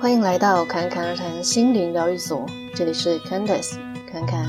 欢迎来到侃侃而谈心灵疗愈所，这里是 Candice 侃侃。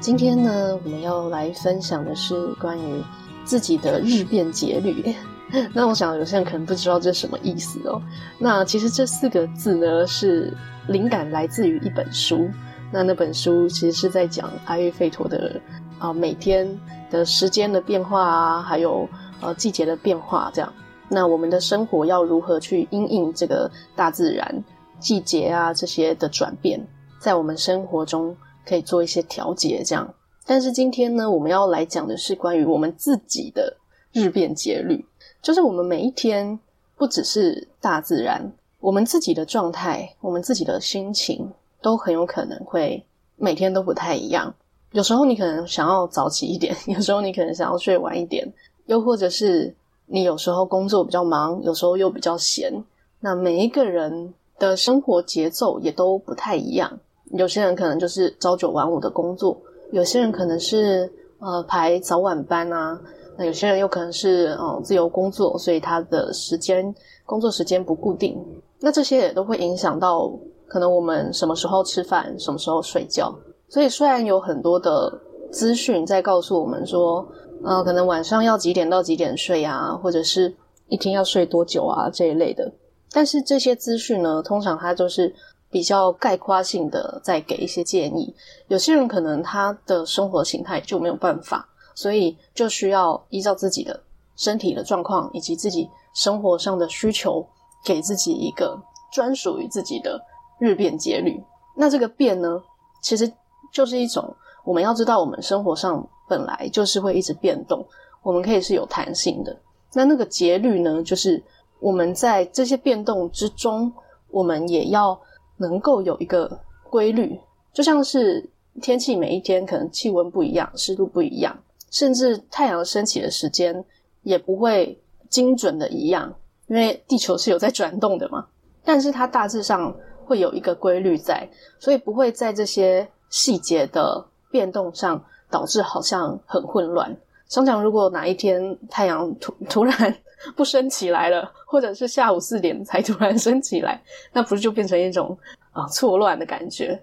今天呢，我们要来分享的是关于自己的日变节律。那我想有些人可能不知道这是什么意思哦。那其实这四个字呢，是灵感来自于一本书。那那本书其实是在讲阿育吠陀的啊、每天的时间的变化啊，还有呃季节的变化这样。那我们的生活要如何去因应这个大自然季节啊这些的转变，在我们生活中可以做一些调节这样。但是今天呢，我们要来讲的是关于我们自己的日变节律，就是我们每一天不只是大自然，我们自己的状态，我们自己的心情。都很有可能会每天都不太一样。有时候你可能想要早起一点，有时候你可能想要睡晚一点，又或者是你有时候工作比较忙，有时候又比较闲。那每一个人的生活节奏也都不太一样。有些人可能就是朝九晚五的工作，有些人可能是呃排早晚班啊。那有些人又可能是嗯、自由工作，所以他的时间工作时间不固定。那这些也都会影响到。可能我们什么时候吃饭，什么时候睡觉。所以虽然有很多的资讯在告诉我们说，呃，可能晚上要几点到几点睡啊，或者是一天要睡多久啊这一类的。但是这些资讯呢，通常它都是比较概括性的，在给一些建议。有些人可能他的生活形态就没有办法，所以就需要依照自己的身体的状况以及自己生活上的需求，给自己一个专属于自己的。日变节律，那这个变呢，其实就是一种我们要知道，我们生活上本来就是会一直变动，我们可以是有弹性的。那那个节律呢，就是我们在这些变动之中，我们也要能够有一个规律，就像是天气每一天可能气温不一样，湿度不一样，甚至太阳升起的时间也不会精准的一样，因为地球是有在转动的嘛。但是它大致上。会有一个规律在，所以不会在这些细节的变动上导致好像很混乱。想想如果哪一天太阳突突然 不升起来了，或者是下午四点才突然升起来，那不是就变成一种啊错乱的感觉？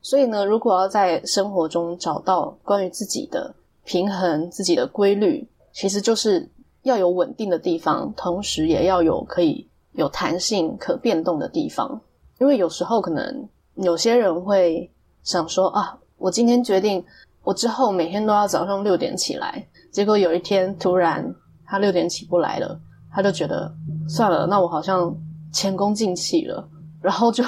所以呢，如果要在生活中找到关于自己的平衡、自己的规律，其实就是要有稳定的地方，同时也要有可以有弹性、可变动的地方。因为有时候可能有些人会想说啊，我今天决定我之后每天都要早上六点起来，结果有一天突然他六点起不来了，他就觉得算了，那我好像前功尽弃了，然后就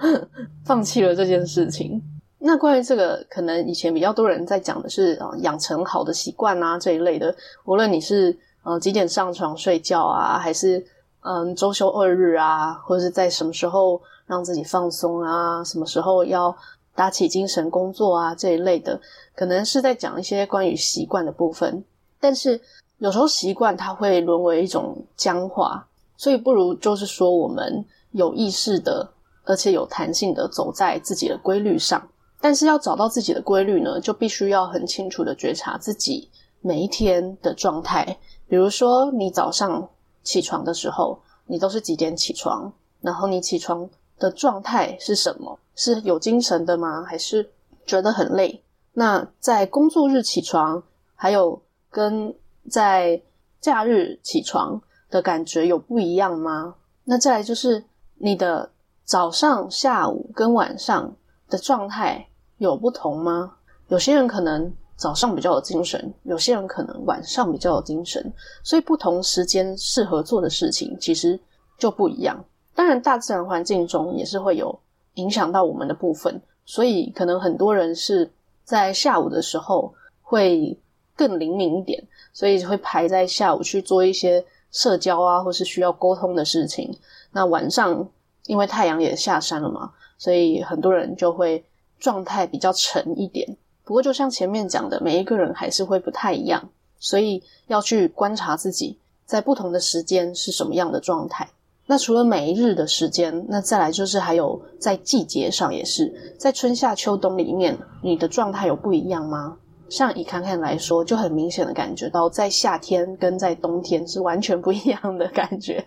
放弃了这件事情。那关于这个，可能以前比较多人在讲的是啊，养成好的习惯啊这一类的，无论你是呃几点上床睡觉啊，还是嗯周休二日啊，或者是在什么时候。让自己放松啊，什么时候要打起精神工作啊，这一类的，可能是在讲一些关于习惯的部分。但是有时候习惯它会沦为一种僵化，所以不如就是说，我们有意识的，而且有弹性的走在自己的规律上。但是要找到自己的规律呢，就必须要很清楚的觉察自己每一天的状态。比如说，你早上起床的时候，你都是几点起床？然后你起床的状态是什么？是有精神的吗？还是觉得很累？那在工作日起床，还有跟在假日起床的感觉有不一样吗？那再来就是你的早上、下午跟晚上的状态有不同吗？有些人可能早上比较有精神，有些人可能晚上比较有精神，所以不同时间适合做的事情其实就不一样。当然，大自然环境中也是会有影响到我们的部分，所以可能很多人是在下午的时候会更灵敏一点，所以会排在下午去做一些社交啊，或是需要沟通的事情。那晚上因为太阳也下山了嘛，所以很多人就会状态比较沉一点。不过，就像前面讲的，每一个人还是会不太一样，所以要去观察自己在不同的时间是什么样的状态。那除了每一日的时间，那再来就是还有在季节上也是，在春夏秋冬里面，你的状态有不一样吗？像以侃侃来说，就很明显的感觉到，在夏天跟在冬天是完全不一样的感觉。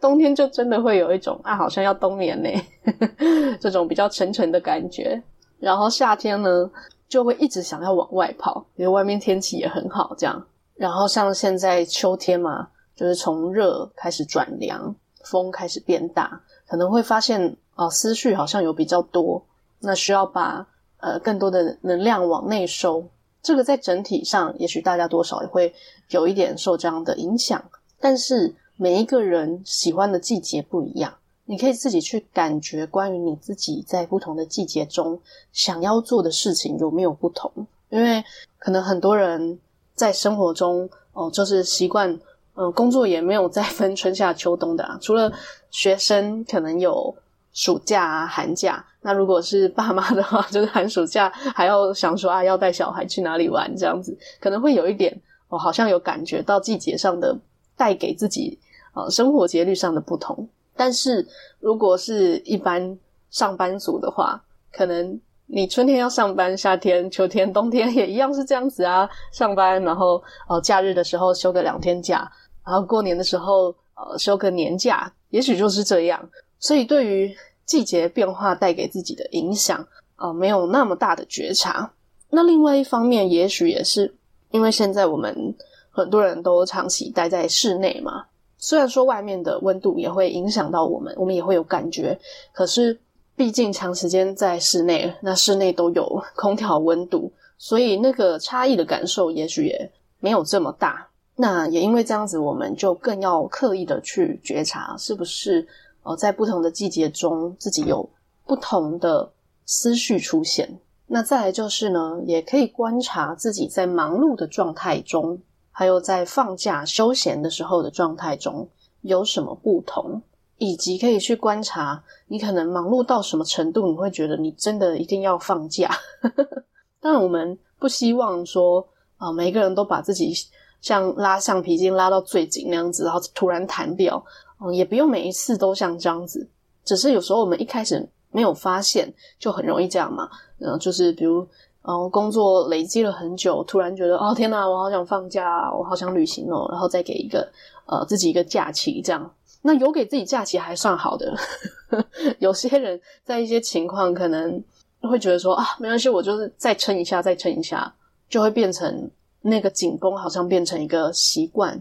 冬天就真的会有一种啊，好像要冬眠呢，这种比较沉沉的感觉。然后夏天呢，就会一直想要往外跑，因为外面天气也很好，这样。然后像现在秋天嘛，就是从热开始转凉，风开始变大，可能会发现啊，思绪好像有比较多，那需要把呃更多的能量往内收。这个在整体上，也许大家多少也会有一点受这样的影响。但是每一个人喜欢的季节不一样，你可以自己去感觉，关于你自己在不同的季节中想要做的事情有没有不同。因为可能很多人在生活中，哦，就是习惯，嗯、工作也没有再分春夏秋冬的啊，除了学生可能有暑假啊、寒假。那如果是爸妈的话，就是寒暑假还要想说啊，要带小孩去哪里玩，这样子可能会有一点，我好像有感觉到季节上的带给自己呃生活节律上的不同。但是如果是一般上班族的话，可能你春天要上班，夏天、秋天、冬天也一样是这样子啊，上班，然后呃假日的时候休个两天假，然后过年的时候呃休个年假，也许就是这样。所以对于季节变化带给自己的影响，呃，没有那么大的觉察。那另外一方面，也许也是因为现在我们很多人都长期待在室内嘛。虽然说外面的温度也会影响到我们，我们也会有感觉。可是毕竟长时间在室内，那室内都有空调温度，所以那个差异的感受也许也没有这么大。那也因为这样子，我们就更要刻意的去觉察，是不是？呃，在不同的季节中，自己有不同的思绪出现。那再来就是呢，也可以观察自己在忙碌的状态中，还有在放假休闲的时候的状态中有什么不同，以及可以去观察你可能忙碌到什么程度，你会觉得你真的一定要放假。当然，我们不希望说啊，每个人都把自己像拉橡皮筋拉到最紧那样子，然后突然弹掉。嗯，也不用每一次都像这样子，只是有时候我们一开始没有发现，就很容易这样嘛。嗯，就是比如，嗯，工作累积了很久，突然觉得，哦，天哪，我好想放假，我好想旅行哦，然后再给一个，呃，自己一个假期，这样。那有给自己假期还算好的，有些人在一些情况可能会觉得说，啊，没关系，我就是再撑一下，再撑一下，就会变成那个紧绷，好像变成一个习惯。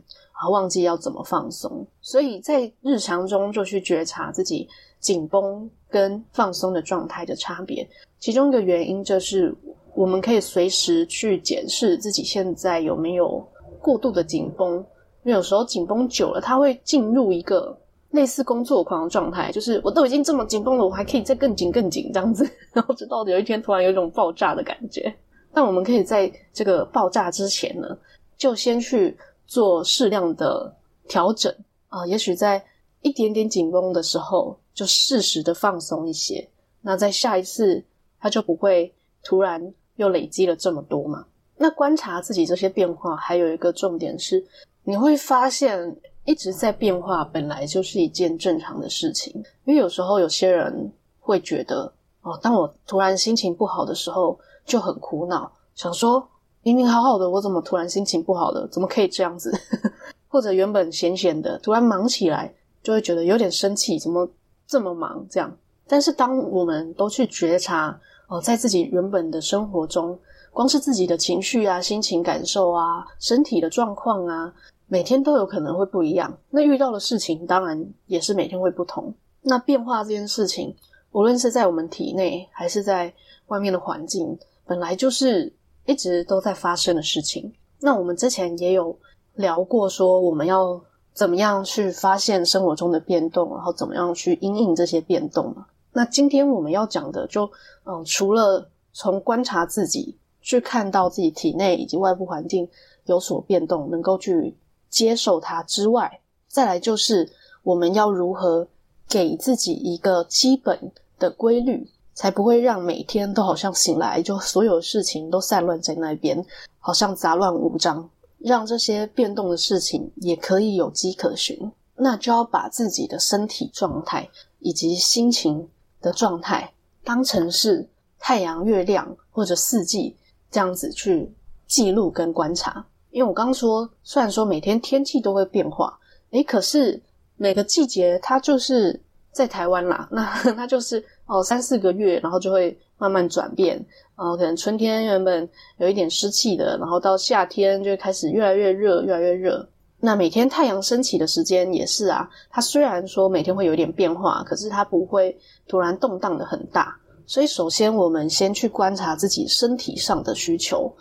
忘记要怎么放松，所以在日常中就去觉察自己紧绷跟放松的状态的差别。其中一个原因就是，我们可以随时去检视自己现在有没有过度的紧绷。因为有时候紧绷久了，它会进入一个类似工作狂的状态，就是我都已经这么紧绷了，我还可以再更紧更紧这样子，然后直到有一天突然有一种爆炸的感觉。但我们可以在这个爆炸之前呢，就先去。做适量的调整啊、也许在一点点紧绷的时候，就适时的放松一些。那在下一次，它就不会突然又累积了这么多嘛。那观察自己这些变化，还有一个重点是，你会发现一直在变化，本来就是一件正常的事情。因为有时候有些人会觉得，哦，当我突然心情不好的时候，就很苦恼，想说。明明好好的，我怎么突然心情不好了？怎么可以这样子？或者原本闲闲的，突然忙起来，就会觉得有点生气，怎么这么忙？这样。但是当我们都去觉察，哦，在自己原本的生活中，光是自己的情绪啊、心情感受啊、身体的状况啊，每天都有可能会不一样。那遇到的事情，当然也是每天会不同。那变化这件事情，无论是在我们体内，还是在外面的环境，本来就是。一直都在发生的事情。那我们之前也有聊过，说我们要怎么样去发现生活中的变动，然后怎么样去因应这些变动嘛。那今天我们要讲的，就嗯，除了从观察自己，去看到自己体内以及外部环境有所变动，能够去接受它之外，再来就是我们要如何给自己一个基本的规律。才不会让每天都好像醒来就所有事情都散乱在那边，好像杂乱无章。让这些变动的事情也可以有迹可循，那就要把自己的身体状态以及心情的状态当成是太阳、月亮或者四季这样子去记录跟观察。因为我刚说，虽然说每天天气都会变化，诶，可是每个季节它就是在台湾啦，那 它就是哦三四个月，然后就会慢慢转变。哦，可能春天原本有一点湿气的，然后到夏天就开始越来越热，越来越热。那每天太阳升起的时间也是啊，它虽然说每天会有点变化，可是它不会突然动荡的很大。所以首先我们先去观察自己身体上的需求，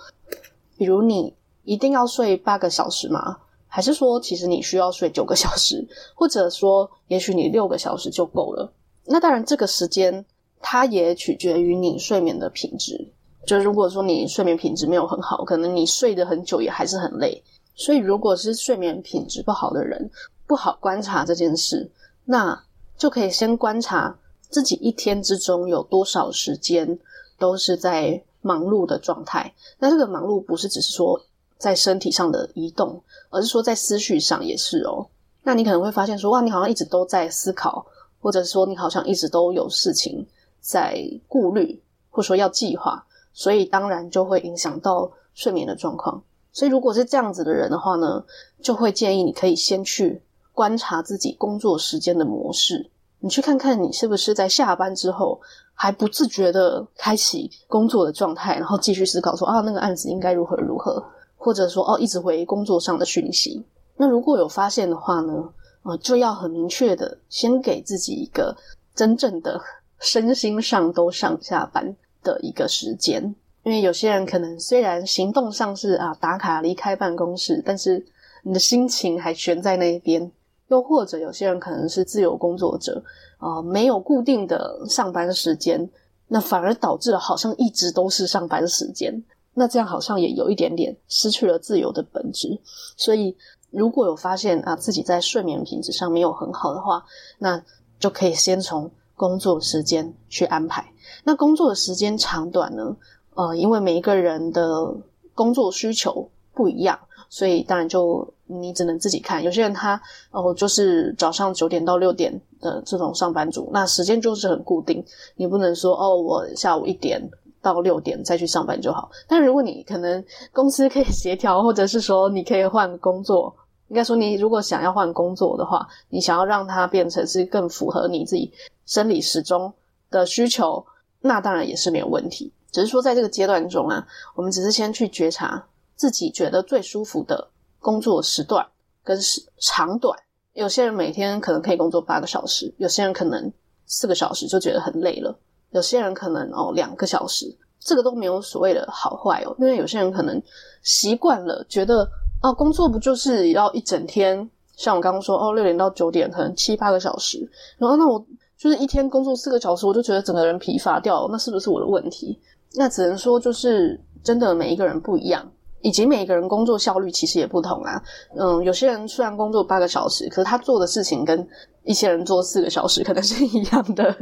比如你一定要睡八个小时吗？还是说其实你需要睡九个小时，或者说也许你六个小时就够了？那当然这个时间。它也取决于你睡眠的品质。就如果说你睡眠品质没有很好，可能你睡得很久也还是很累。所以，如果是睡眠品质不好的人，不好观察这件事，那就可以先观察自己一天之中有多少时间都是在忙碌的状态。那这个忙碌不是只是说在身体上的移动，而是说在思绪上也是哦。那你可能会发现说，哇，你好像一直都在思考，或者说你好像一直都有事情。在顾虑，或者说要计划，所以当然就会影响到睡眠的状况。所以如果是这样子的人的话呢，就会建议你可以先去观察自己工作时间的模式，你去看看你是不是在下班之后还不自觉的开启工作的状态，然后继续思考说啊，那个案子应该如何如何，或者说哦，一直回工作上的讯息。那如果有发现的话呢，呃，就要很明确的先给自己一个真正的。身心上都上下班的一个时间，因为有些人可能虽然行动上是啊打卡离开办公室，但是你的心情还悬在那一边。又或者有些人可能是自由工作者，啊没有固定的上班时间，那反而导致了好像一直都是上班时间，那这样好像也有一点点失去了自由的本质。所以如果有发现啊自己在睡眠品质上没有很好的话，那就可以先从。工作时间去安排，那工作的时间长短呢？呃，因为每一个人的工作需求不一样，所以当然就你只能自己看。有些人他哦、就是早上九点到六点的这种上班族，那时间就是很固定，你不能说哦，我下午一点到六点再去上班就好。但如果你可能公司可以协调，或者是说你可以换工作。应该说，你如果想要换工作的话，你想要让它变成是更符合你自己生理时钟的需求，那当然也是没有问题。只是说，在这个阶段中啊，我们只是先去觉察自己觉得最舒服的工作时段跟时长短。有些人每天可能可以工作八个小时，有些人可能四个小时就觉得很累了，有些人可能哦两个小时，这个都没有所谓的好坏哦，因为有些人可能习惯了，觉得。哦，工作不就是要一整天？像我刚刚说，哦，六点到九点，可能七八个小时。然后，那我就是一天工作四个小时，我就觉得整个人疲乏掉了。那是不是我的问题？那只能说，就是真的每一个人不一样，以及每一个人工作效率其实也不同啊。嗯，有些人虽然工作八个小时，可是他做的事情跟一些人做四个小时可能是一样的，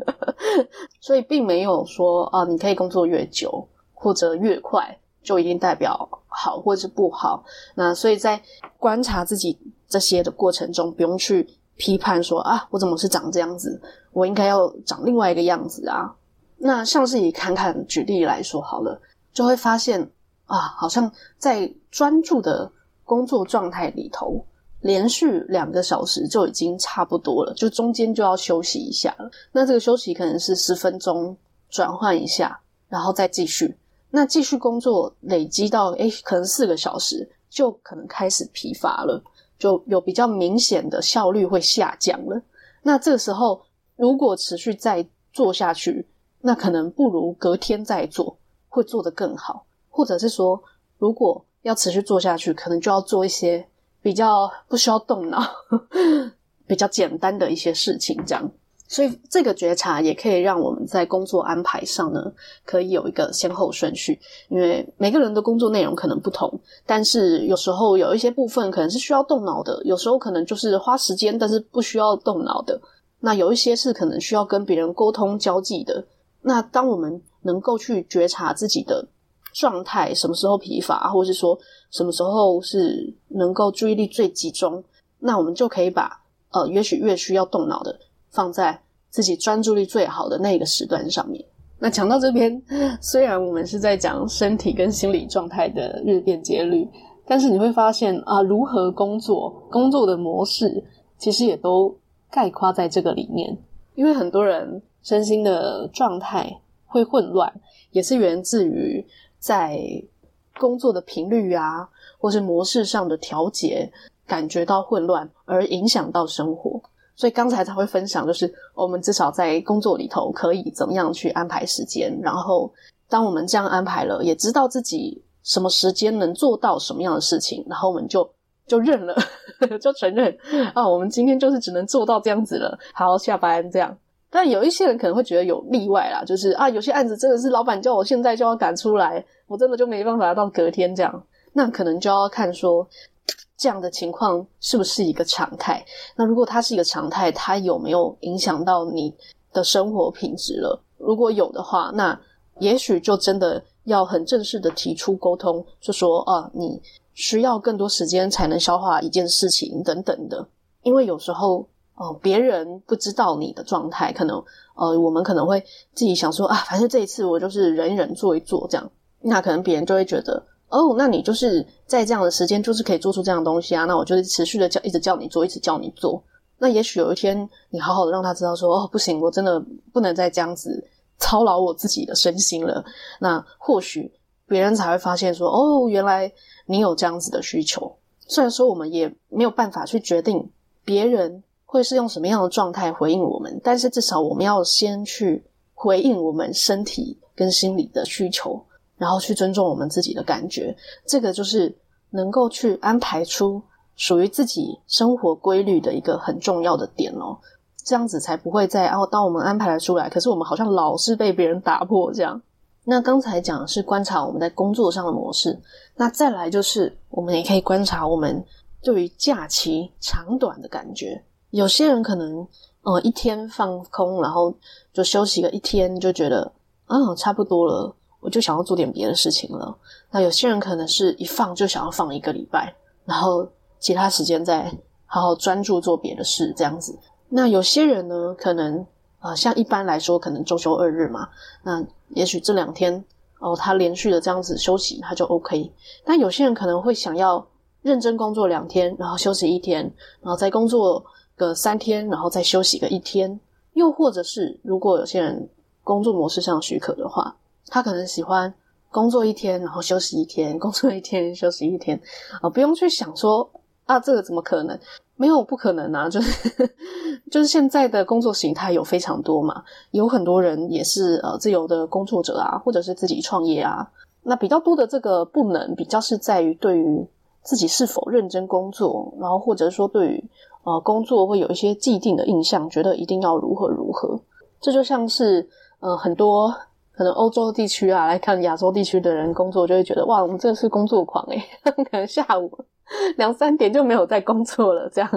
所以并没有说啊，你可以工作越久或者越快。就一定代表好或者是不好，那所以在观察自己这些的过程中，不用去批判说啊，我怎么是长这样子，我应该要长另外一个样子啊。那像是以侃侃举例来说好了，就会发现啊，好像在专注的工作状态里头，连续两个小时就已经差不多了，就中间就要休息一下了。那这个休息可能是十分钟，转换一下，然后再继续。那继续工作累积到诶，可能四个小时就可能开始疲乏了，就有比较明显的效率会下降了。那这个时候如果持续再做下去，那可能不如隔天再做，会做得更好。或者是说，如果要持续做下去，可能就要做一些比较不需要动脑、比较简单的一些事情，这样。所以这个觉察也可以让我们在工作安排上呢，可以有一个先后顺序。因为每个人的工作内容可能不同，但是有时候有一些部分可能是需要动脑的，有时候可能就是花时间，但是不需要动脑的。那有一些是可能需要跟别人沟通交际的。那当我们能够去觉察自己的状态，什么时候疲乏，或是说什么时候是能够注意力最集中，那我们就可以把呃，也许越需要动脑的。放在自己专注力最好的那个时段上面，那讲到这边，虽然我们是在讲身体跟心理状态的日变节律，但是你会发现啊，如何工作、工作的模式，其实也都概括在这个里面。因为很多人身心的状态会混乱，也是源自于在工作的频率啊，或是模式上的调节，感觉到混乱，而影响到生活。所以刚才才会分享，就是我们至少在工作里头可以怎么样去安排时间，然后当我们这样安排了，也知道自己什么时间能做到什么样的事情，然后我们就就认了，就承认啊，我们今天就是只能做到这样子了，好，下班这样。但有一些人可能会觉得有例外啦，就是啊，有些案子真的是老板叫我现在就要赶出来，我真的就没办法到隔天这样，那可能就要看说。这样的情况是不是一个常态？那如果它是一个常态，它有没有影响到你的生活品质了？如果有的话，那也许就真的要很正式的提出沟通，就说啊，你需要更多时间才能消化一件事情等等的。因为有时候哦，呃，别人不知道你的状态，可能呃，我们可能会自己想说啊，反正这一次我就是忍一忍，做一做这样，那可能别人就会觉得。哦那你就是在这样的时间，就是可以做出这样的东西啊。那我就是持续的叫，一直叫你做，一直叫你做。那也许有一天，你好好的让他知道说，哦，不行，我真的不能再这样子操劳我自己的身心了。那或许别人才会发现说，哦，原来你有这样子的需求。虽然说我们也没有办法去决定别人会是用什么样的状态回应我们，但是至少我们要先去回应我们身体跟心理的需求。然后去尊重我们自己的感觉，这个就是能够去安排出属于自己生活规律的一个很重要的点哦。这样子才不会在哦，当我们安排了出来，可是我们好像老是被别人打破这样。那刚才讲的是观察我们在工作上的模式，那再来就是我们也可以观察我们对于假期长短的感觉。有些人可能呃一天放空，然后就休息个一天，就觉得啊，差不多了。我就想要做点别的事情了。那有些人可能是一放就想要放一个礼拜，然后其他时间再好好专注做别的事，这样子。那有些人呢，可能呃，像一般来说，可能周休二日嘛，那也许这两天哦，他连续的这样子休息，他就 OK。但有些人可能会想要认真工作两天，然后休息一天，然后再工作个三天，然后再休息个一天。又或者是如果有些人工作模式上许可的话。他可能喜欢工作一天，然后休息一天，工作一天，休息一天，啊、不用去想说啊，这个怎么可能？没有不可能啊，就是 就是现在的工作形态有非常多嘛，有很多人也是呃自由的工作者啊，或者是自己创业啊。那比较多的这个不能，比较是在于对于自己是否认真工作，然后或者说对于呃工作会有一些既定的印象，觉得一定要如何如何。这就像是呃很多。可能欧洲地区啊，来看亚洲地区的人工作，就会觉得哇，我们真的是工作狂诶，可能下午两三点就没有在工作了。这样。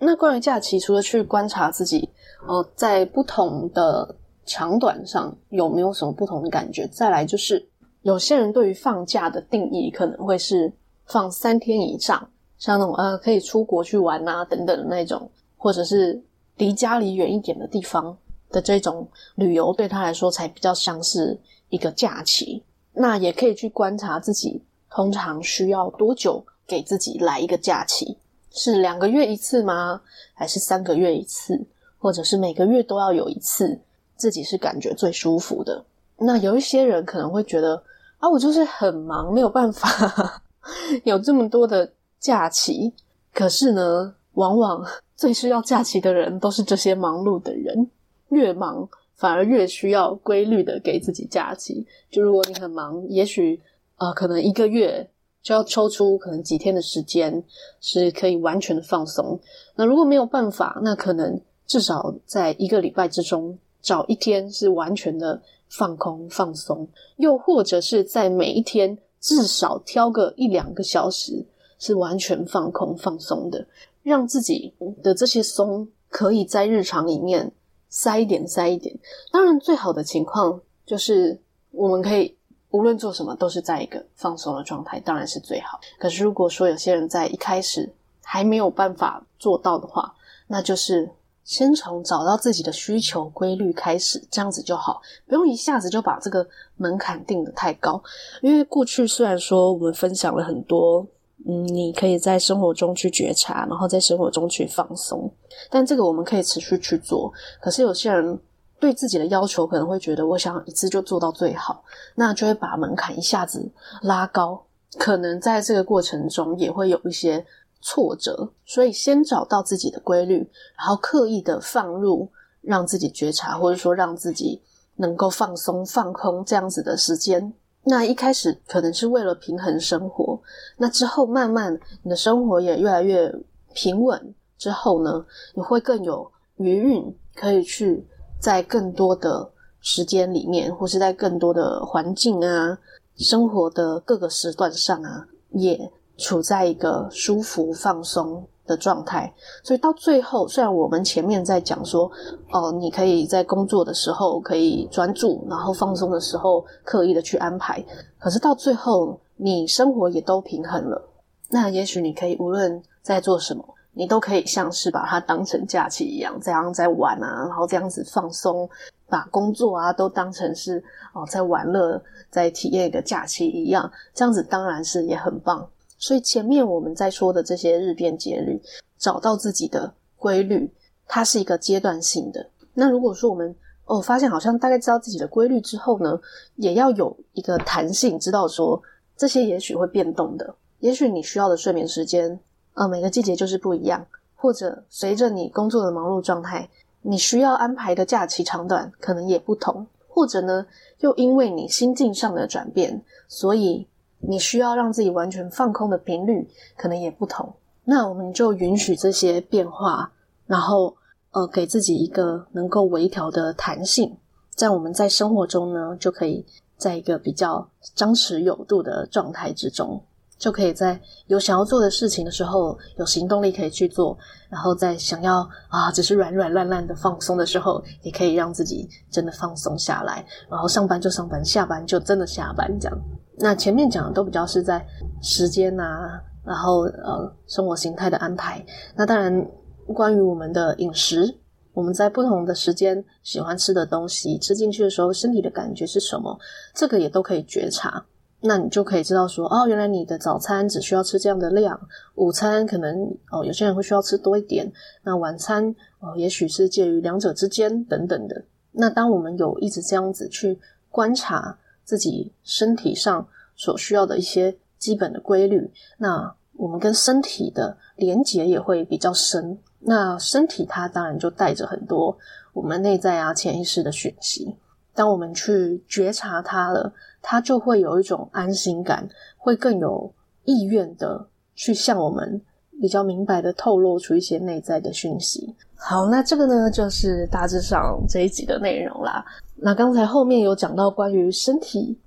那关于假期，除了去观察自己，呃，在不同的长短上有没有什么不同的感觉？再来就是，有些人对于放假的定义可能会是放三天以上，像那种呃可以出国去玩啊等等的那种，或者是离家里远一点的地方。的这种旅游对他来说才比较像是一个假期，那也可以去观察自己通常需要多久给自己来一个假期，是两个月一次吗？还是三个月一次？或者是每个月都要有一次？自己是感觉最舒服的。那有一些人可能会觉得啊，我就是很忙，没有办法 有这么多的假期。可是呢，往往 最需要假期的人都是这些忙碌的人。越忙反而越需要规律的给自己假期。就如果你很忙，也许呃可能一个月就要抽出可能几天的时间是可以完全的放松。那如果没有办法，那可能至少在一个礼拜之中找一天是完全的放空放松，又或者是在每一天至少挑个一两个小时是完全放空放松的，让自己的这些松可以在日常里面。塞一点，塞一点。当然，最好的情况就是我们可以无论做什么都是在一个放松的状态，当然是最好。可是，如果说有些人在一开始还没有办法做到的话，那就是先从找到自己的需求规律开始，这样子就好，不用一下子就把这个门槛定得太高。因为过去虽然说我们分享了很多，嗯，你可以在生活中去觉察，然后在生活中去放松，但这个我们可以持续去做。可是有些人对自己的要求可能会觉得，我想一次就做到最好，那就会把门槛一下子拉高，可能在这个过程中也会有一些。挫折，所以先找到自己的规律，然后刻意的放入让自己觉察，或者说让自己能够放松、放空这样子的时间。那一开始可能是为了平衡生活，那之后慢慢你的生活也越来越平稳，之后呢，你会更有余韵，可以去在更多的时间里面，或是在更多的环境啊、生活的各个时段上啊，也。处在一个舒服放松的状态，所以到最后，虽然我们前面在讲说，哦、你可以在工作的时候可以专注，然后放松的时候刻意的去安排，可是到最后，你生活也都平衡了。那也许你可以无论在做什么，你都可以像是把它当成假期一样，这样在玩啊，然后这样子放松，把工作啊都当成是哦、在玩乐，在体验一个假期一样，这样子当然是也很棒。所以前面我们在说的这些日变节律，找到自己的规律，它是一个阶段性的。那如果说我们哦发现好像大概知道自己的规律之后呢，也要有一个弹性，知道说这些也许会变动的。也许你需要的睡眠时间，呃，每个季节就是不一样，或者随着你工作的忙碌状态，你需要安排的假期长短可能也不同，或者呢，又因为你心境上的转变，所以。你需要让自己完全放空的频率可能也不同，那我们就允许这些变化，然后呃给自己一个能够微调的弹性，这样我们在生活中呢，就可以在一个比较张弛有度的状态之中，就可以在有想要做的事情的时候有行动力可以去做，然后在想要啊只是软软烂烂的放松的时候，也可以让自己真的放松下来，然后上班就上班，下班就真的下班这样。那前面讲的都比较是在时间啊，然后呃生活形态的安排。那当然，关于我们的饮食，我们在不同的时间喜欢吃的东西，吃进去的时候身体的感觉是什么，这个也都可以觉察。那你就可以知道说，哦，原来你的早餐只需要吃这样的量，午餐可能哦有些人会需要吃多一点，那晚餐哦也许是介于两者之间等等的。那当我们有一直这样子去观察。自己身体上所需要的一些基本的规律，那我们跟身体的连结也会比较深。那身体它当然就带着很多我们内在啊潜意识的讯息。当我们去觉察它了，他就会有一种安心感，会更有意愿的去向我们比较明白的透露出一些内在的讯息。好，那这个呢就是大致上这一集的内容啦。那刚才后面有讲到关于身体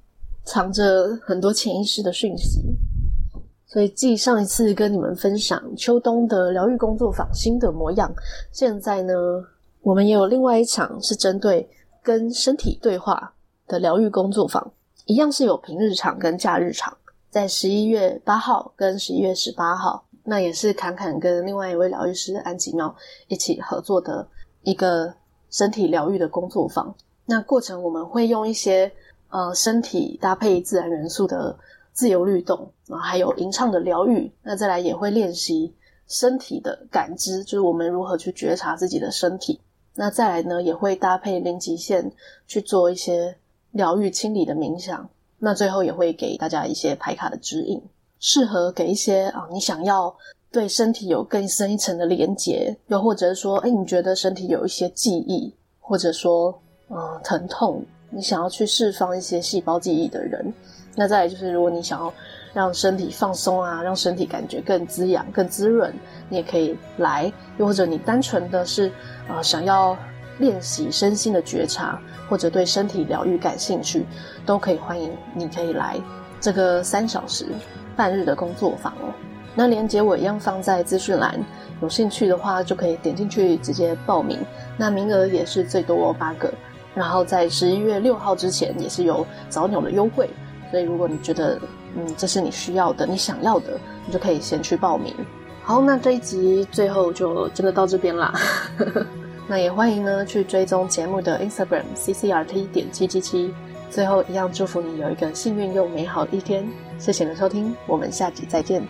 藏着很多潜意识的讯息，所以继上一次跟你们分享秋冬的疗愈工作坊新的模样，现在呢，我们也有另外一场是针对跟身体对话的疗愈工作坊，一样是有平日场跟假日场，在十一月八号跟十一月十八号，那也是侃侃跟另外一位疗愈师安吉妙一起合作的一个身体疗愈的工作坊。那过程我们会用一些呃身体搭配自然元素的自由律动啊，还有吟唱的疗愈。那再来也会练习身体的感知，就是我们如何去觉察自己的身体。那再来呢，也会搭配零极限去做一些疗愈清理的冥想。那最后也会给大家一些牌卡的指引，适合给一些啊你想要对身体有更深一层的连结，又或者说，哎，你觉得身体有一些记忆，或者说。嗯，疼痛，你想要去释放一些细胞记忆的人，那再来就是，如果你想要让身体放松啊，让身体感觉更滋养、更滋润，你也可以来；又或者你单纯的是啊、想要练习身心的觉察，或者对身体疗愈感兴趣，都可以欢迎你可以来这个三小时半日的工作坊哦。那链接我一样放在资讯栏，有兴趣的话就可以点进去直接报名。那名额也是最多八个。然后在十一月六号之前也是有早鸟的优惠，所以如果你觉得嗯这是你需要的、你想要的，你就可以先去报名。好，那这一集最后就真的到这边啦。那也欢迎呢去追踪节目的 Instagram ccrt 点七七七。最后，一样祝福你有一个幸运又美好的一天。谢谢你的收听，我们下集再见。